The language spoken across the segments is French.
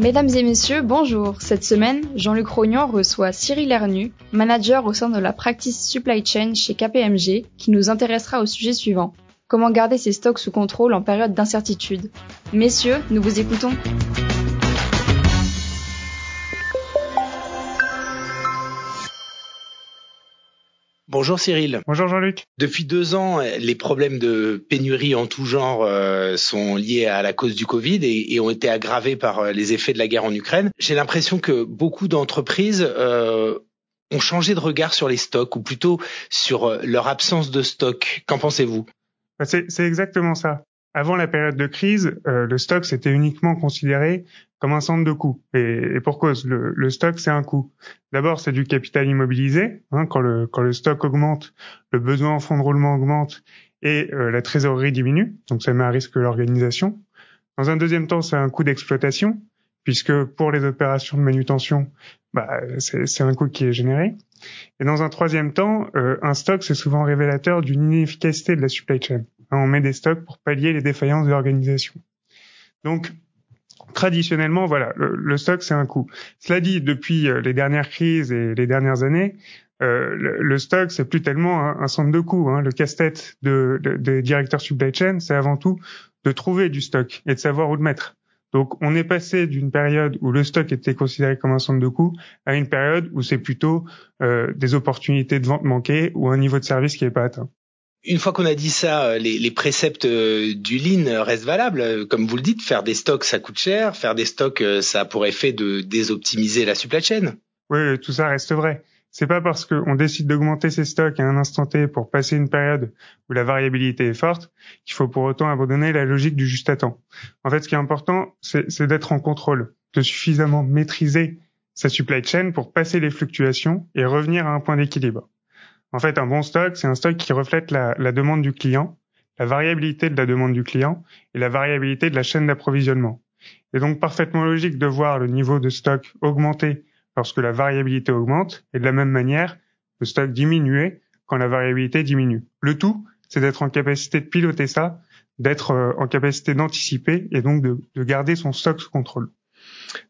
Mesdames et messieurs, bonjour. Cette semaine, Jean-Luc Rognan reçoit Cyril Hernu, manager au sein de la practice supply chain chez KPMG, qui nous intéressera au sujet suivant. Comment garder ses stocks sous contrôle en période d'incertitude? Messieurs, nous vous écoutons. Bonjour Cyril. Bonjour Jean-Luc. Depuis deux ans, les problèmes de pénurie en tout genre euh, sont liés à la cause du Covid et, ont été aggravés par euh, les effets de la guerre en Ukraine. J'ai l'impression que beaucoup d'entreprises euh, ont changé de regard sur les stocks ou plutôt sur leur absence de stock. Qu'en pensez-vous? Bah, C'est exactement ça. Avant la période de crise, le stock c'était uniquement considéré comme un centre de coût. Et, pour cause, le, stock, c'est un coût. D'abord, c'est du capital immobilisé. Hein, quand, le, quand le stock augmente, le besoin en fonds de roulement augmente et euh, la trésorerie diminue. Donc, ça met à risque l'organisation. Dans un deuxième temps, c'est un coût d'exploitation, puisque pour les opérations de manutention, bah, c'est un coût qui est généré. Et dans un troisième temps, euh, un stock, c'est souvent révélateur d'une inefficacité de la supply chain. On met des stocks pour pallier les défaillances de l'organisation. Donc, traditionnellement, voilà, le, stock c'est un coût. Cela dit, depuis euh, les dernières crises et les dernières années, euh, le, stock c'est plus tellement un, centre de coût. Hein. Le casse-tête de, des directeurs supply chain, c'est avant tout de trouver du stock et de savoir où le mettre. Donc, on est passé d'une période où le stock était considéré comme un centre de coût à une période où c'est plutôt euh, des opportunités de vente manquées ou un niveau de service qui n'est pas atteint. Une fois qu'on a dit ça, euh, les, préceptes euh, du lean restent valables. Comme vous le dites, faire des stocks, ça coûte cher. Faire des stocks, euh, ça a pour effet de désoptimiser la supply chain. Oui, tout ça reste vrai. C'est pas parce qu'on décide d'augmenter ses stocks à un instant T pour passer une période où la variabilité est forte qu'il faut pour autant abandonner la logique du juste à temps. En fait, ce qui est important, c'est d'être en contrôle, de suffisamment maîtriser sa supply chain pour passer les fluctuations et revenir à un point d'équilibre. En fait, un bon stock, c'est un stock qui reflète la, demande du client, la variabilité de la demande du client et la variabilité de la chaîne d'approvisionnement. Et donc parfaitement logique de voir le niveau de stock augmenter lorsque la variabilité augmente et de la même manière, le stock diminuer quand la variabilité diminue. Le tout, c'est d'être en capacité de piloter ça, d'être euh, en capacité d'anticiper et donc de, de garder son stock sous contrôle.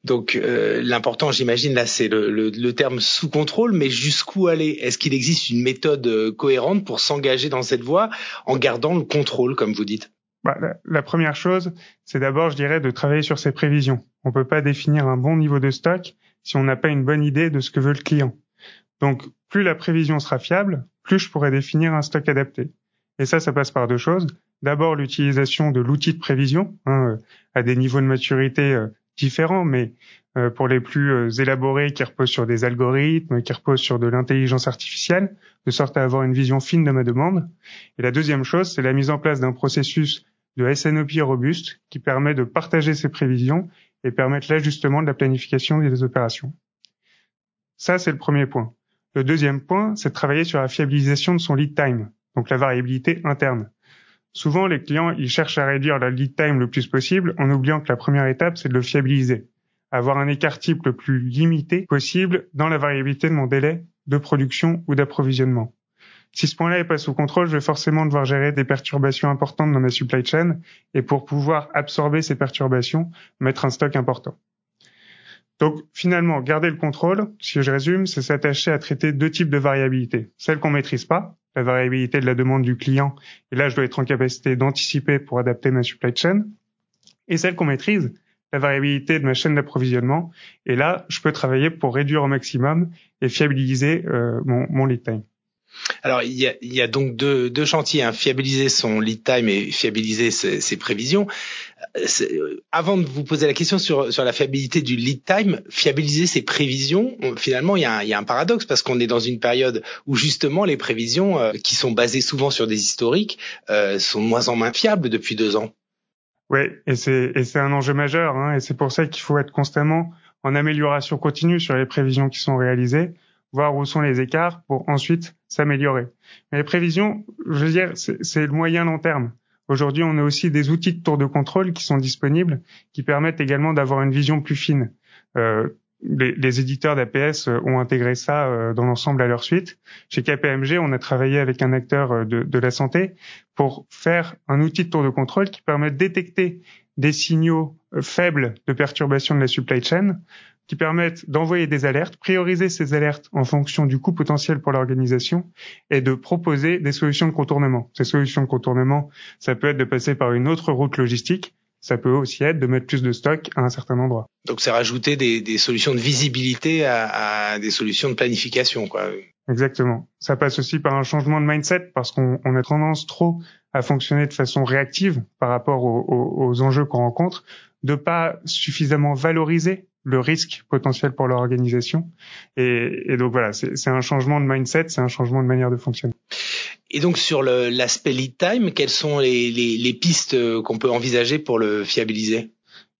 Donc euh, l'important, j'imagine, là, c'est le, terme sous contrôle, mais jusqu'où aller? Est-ce qu'il existe une méthode euh, cohérente pour s'engager dans cette voie en gardant le contrôle, comme vous dites? Bah, la, première chose, c'est d'abord, je dirais, de travailler sur ses prévisions. On peut pas définir un bon niveau de stock si on n'a pas une bonne idée de ce que veut le client. Donc, plus la prévision sera fiable, plus je pourrai définir un stock adapté. Et ça, ça passe par deux choses. D'abord, l'utilisation de l'outil de prévision hein, euh, à des niveaux de maturité différents, mais euh, pour les plus euh, élaborés qui reposent sur des algorithmes, qui reposent sur de l'intelligence artificielle, de sorte à avoir une vision fine de ma demande. Et la deuxième chose, c'est la mise en place d'un processus de SNOP robuste qui permet de partager ces prévisions et permettre l'ajustement de la planification des opérations. Ça, c'est le premier point. Le deuxième point, c'est de travailler sur la fiabilisation de son lead time, donc la variabilité interne. Souvent, les clients, ils cherchent à réduire la lead time le plus possible en oubliant que la première étape, c'est de le fiabiliser. Avoir un écart type le plus limité possible dans la variabilité de mon délai de production ou d'approvisionnement. Si ce point-là est pas sous contrôle, je vais forcément devoir gérer des perturbations importantes dans ma supply chain et pour pouvoir absorber ces perturbations, mettre un stock important. Donc finalement, garder le contrôle, si je résume, c'est s'attacher à traiter deux types de variabilité. Celle qu'on maîtrise pas, la variabilité de la demande du client, et là je dois être en capacité d'anticiper pour adapter ma supply chain, et celle qu'on maîtrise, la variabilité de ma chaîne d'approvisionnement, et là je peux travailler pour réduire au maximum et fiabiliser euh, mon, lead time. Alors il y a, donc deux, chantiers, hein, fiabiliser son lead time et fiabiliser ses prévisions. Euh, avant de vous poser la question sur, sur la fiabilité du lead time, fiabiliser ses prévisions, finalement il y, a un, y a un paradoxe parce qu'on est dans une période où justement les prévisions euh, qui sont basées souvent sur des historiques euh, sont de moins en moins fiables depuis deux ans. Oui, et c'est et c'est un enjeu majeur, hein, et c'est pour ça qu'il faut être constamment en amélioration continue sur les prévisions qui sont réalisées voir où sont les écarts pour ensuite s'améliorer. Mais les prévisions, je veux dire, c'est le moyen long terme. Aujourd'hui, on a aussi des outils de tour de contrôle qui sont disponibles, qui permettent également d'avoir une vision plus fine. Euh, les, éditeurs d'APS ont intégré ça dans l'ensemble à leur suite. Chez KPMG, on a travaillé avec un acteur de, de, la santé pour faire un outil de tour de contrôle qui permet de détecter des signaux faibles de perturbation de la supply chain qui permettent d'envoyer des alertes, prioriser ces alertes en fonction du coût potentiel pour l'organisation et de proposer des solutions de contournement. Ces solutions de contournement, ça peut être de passer par une autre route logistique, ça peut aussi être de mettre plus de stock à un certain endroit. Donc c'est rajouter des, des, solutions de visibilité à, à, des solutions de planification, quoi. Exactement. Ça passe aussi par un changement de mindset parce qu'on on a tendance trop à fonctionner de façon réactive par rapport aux, aux, aux enjeux qu'on rencontre, de pas suffisamment valoriser le risque potentiel pour l'organisation. Et, et, donc voilà, c'est un changement de mindset, c'est un changement de manière de fonctionner. Et donc sur l'aspect lead time, quelles sont les, les, les pistes qu'on peut envisager pour le fiabiliser?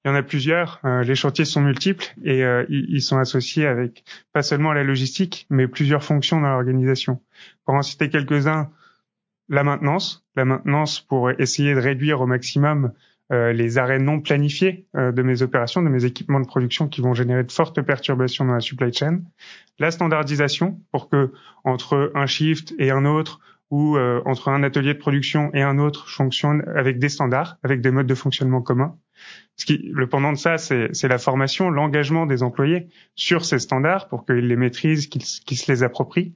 Il y en a plusieurs. Euh, les chantiers sont multiples et euh, ils sont associés avec pas seulement la logistique, mais plusieurs fonctions dans l'organisation. Pour en citer quelques-uns, la maintenance, la maintenance pour essayer de réduire au maximum euh, les arrêts non planifiés euh, de mes opérations, de mes équipements de production qui vont générer de fortes perturbations dans la supply chain. La standardisation pour que entre un shift et un autre ou euh, entre un atelier de production et un autre fonctionne avec des standards, avec des modes de fonctionnement communs. Ce qui, le pendant de ça, c'est la formation, l'engagement des employés sur ces standards pour qu'ils les maîtrisent, qu'ils se les approprient.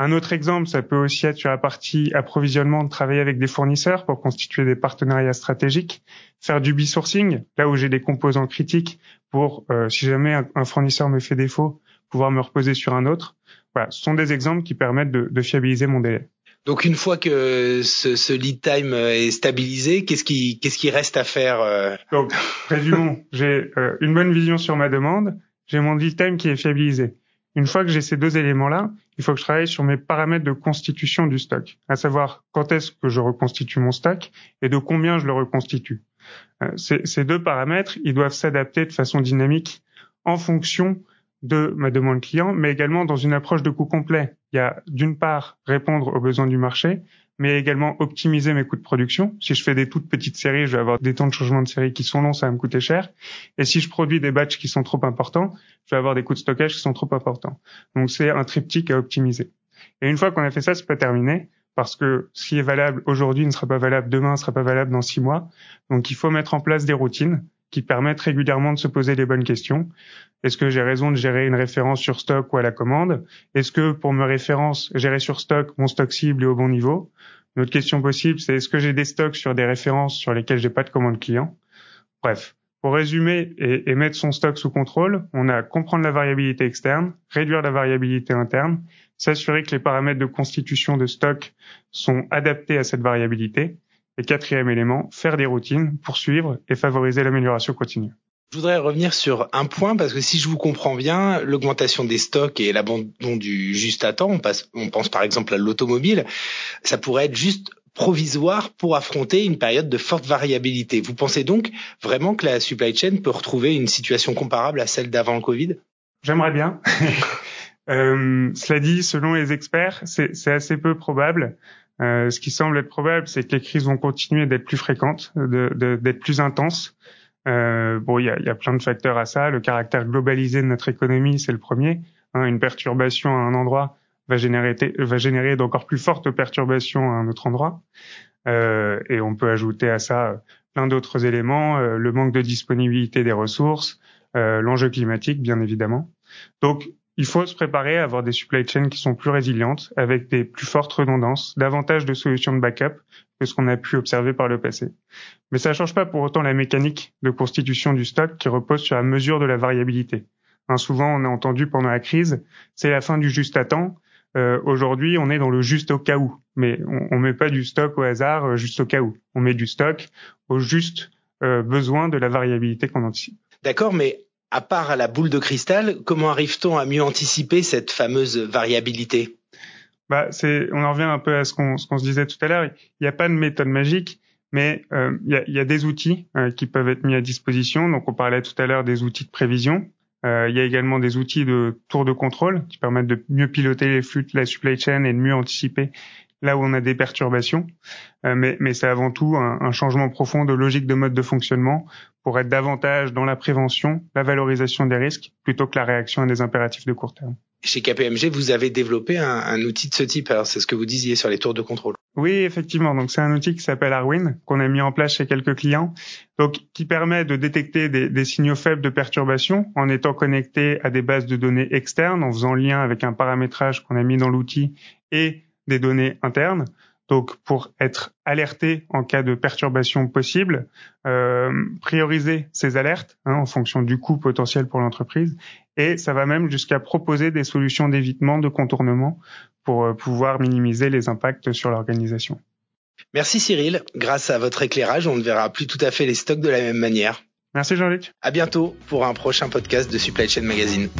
Un autre exemple, ça peut aussi être sur la partie approvisionnement de travailler avec des fournisseurs pour constituer des partenariats stratégiques, faire du b-sourcing, là où j'ai des composants critiques pour, euh, si jamais un, fournisseur me fait défaut, pouvoir me reposer sur un autre. Voilà, ce sont des exemples qui permettent de, de fiabiliser mon délai. Donc une fois que ce, ce lead time est stabilisé, qu'est-ce qui, qu'est-ce qui reste à faire euh Donc résumons, j'ai euh, une bonne vision sur ma demande, j'ai mon lead time qui est fiabilisé. Une fois que j'ai ces deux éléments-là, il faut que je travaille sur mes paramètres de constitution du stock, à savoir quand est-ce que je reconstitue mon stock et de combien je le reconstitue. Euh, ces, deux paramètres, ils doivent s'adapter de façon dynamique en fonction de ma demande client, mais également dans une approche de coût complet. Il y a d'une part répondre aux besoins du marché, mais également optimiser mes coûts de production. Si je fais des toutes petites séries, je vais avoir des temps de changement de série qui sont longs, ça va me coûter cher. Et si je produis des batchs qui sont trop importants, je vais avoir des coûts de stockage qui sont trop importants. Donc c'est un triptyque à optimiser. Et une fois qu'on a fait ça, c'est pas terminé parce que ce qui est valable aujourd'hui ne sera pas valable demain, ne sera pas valable dans six mois. Donc il faut mettre en place des routines qui permettent régulièrement de se poser les bonnes questions. Est-ce que j'ai raison de gérer une référence sur stock ou à la commande? Est-ce que pour me référence, gérer sur stock, mon stock cible est au bon niveau? Une autre question possible, c'est est-ce que j'ai des stocks sur des références sur lesquelles j'ai pas de commande client? Bref, pour résumer et, et, mettre son stock sous contrôle, on a comprendre la variabilité externe, réduire la variabilité interne, s'assurer que les paramètres de constitution de stock sont adaptés à cette variabilité, et quatrième élément, faire des routines, poursuivre et favoriser l'amélioration continue. Je voudrais revenir sur un point parce que si je vous comprends bien, l'augmentation des stocks et l'abandon du juste à temps, on, passe, on pense par exemple à l'automobile, ça pourrait être juste provisoire pour affronter une période de forte variabilité. Vous pensez donc vraiment que la supply chain peut retrouver une situation comparable à celle d'avant le Covid? J'aimerais bien. euh, cela dit, selon les experts, c'est assez peu probable. Euh, ce qui semble être probable, c'est que les crises vont continuer d'être plus fréquentes, d'être plus intenses. Euh, bon, il y a, plein de facteurs à ça. Le caractère globalisé de notre économie, c'est le premier. Hein, une perturbation à un endroit va générer, va générer d'encore plus fortes perturbations à un autre endroit. Euh, et on peut ajouter à ça plein d'autres éléments, euh, le manque de disponibilité des ressources, euh, l'enjeu climatique, bien évidemment. Donc, il faut se préparer à avoir des supply chains qui sont plus résilientes, avec des plus fortes redondances, davantage de solutions de backup que ce qu'on a pu observer par le passé. Mais ça ne change pas pour autant la mécanique de constitution du stock qui repose sur la mesure de la variabilité. Hein, souvent, on a entendu pendant la crise, c'est la fin du juste à temps. Euh, Aujourd'hui, on est dans le juste au cas où, mais on, on met pas du stock au hasard euh, juste au cas où. On met du stock au juste euh, besoin de la variabilité qu'on anticipe. D'accord, mais à part la boule de cristal, comment arrive-t-on à mieux anticiper cette fameuse variabilité? Bah, c'est, on en revient un peu à ce qu'on, se disait tout à l'heure. Il n'y a pas de méthode magique, mais euh, il, y a, il, y a, des outils euh, qui peuvent être mis à disposition. Donc, on parlait tout à l'heure des outils de prévision. Euh, il y a également des outils de tour de contrôle qui permettent de mieux piloter les flux de la supply chain et de mieux anticiper là où on a des perturbations. Euh, mais, mais c'est avant tout un, un, changement profond de logique de mode de fonctionnement pour être davantage dans la prévention, la valorisation des risques, plutôt que la réaction à des impératifs de court terme. Chez KPMG, vous avez développé un, un outil de ce type. Alors, c'est ce que vous disiez sur les tours de contrôle. Oui, effectivement. Donc, c'est un outil qui s'appelle Arwin, qu'on a mis en place chez quelques clients, donc qui permet de détecter des, des, signaux faibles de perturbation en étant connecté à des bases de données externes, en faisant lien avec un paramétrage qu'on a mis dans l'outil et des données internes. Donc, pour être alerté en cas de perturbation possible, euh, prioriser ces alertes hein, en fonction du coût potentiel pour l'entreprise, et ça va même jusqu'à proposer des solutions d'évitement, de contournement, pour euh, pouvoir minimiser les impacts sur l'organisation. Merci Cyril. Grâce à votre éclairage, on ne verra plus tout à fait les stocks de la même manière. Merci Jean-Luc. À bientôt pour un prochain podcast de Supply Chain Magazine.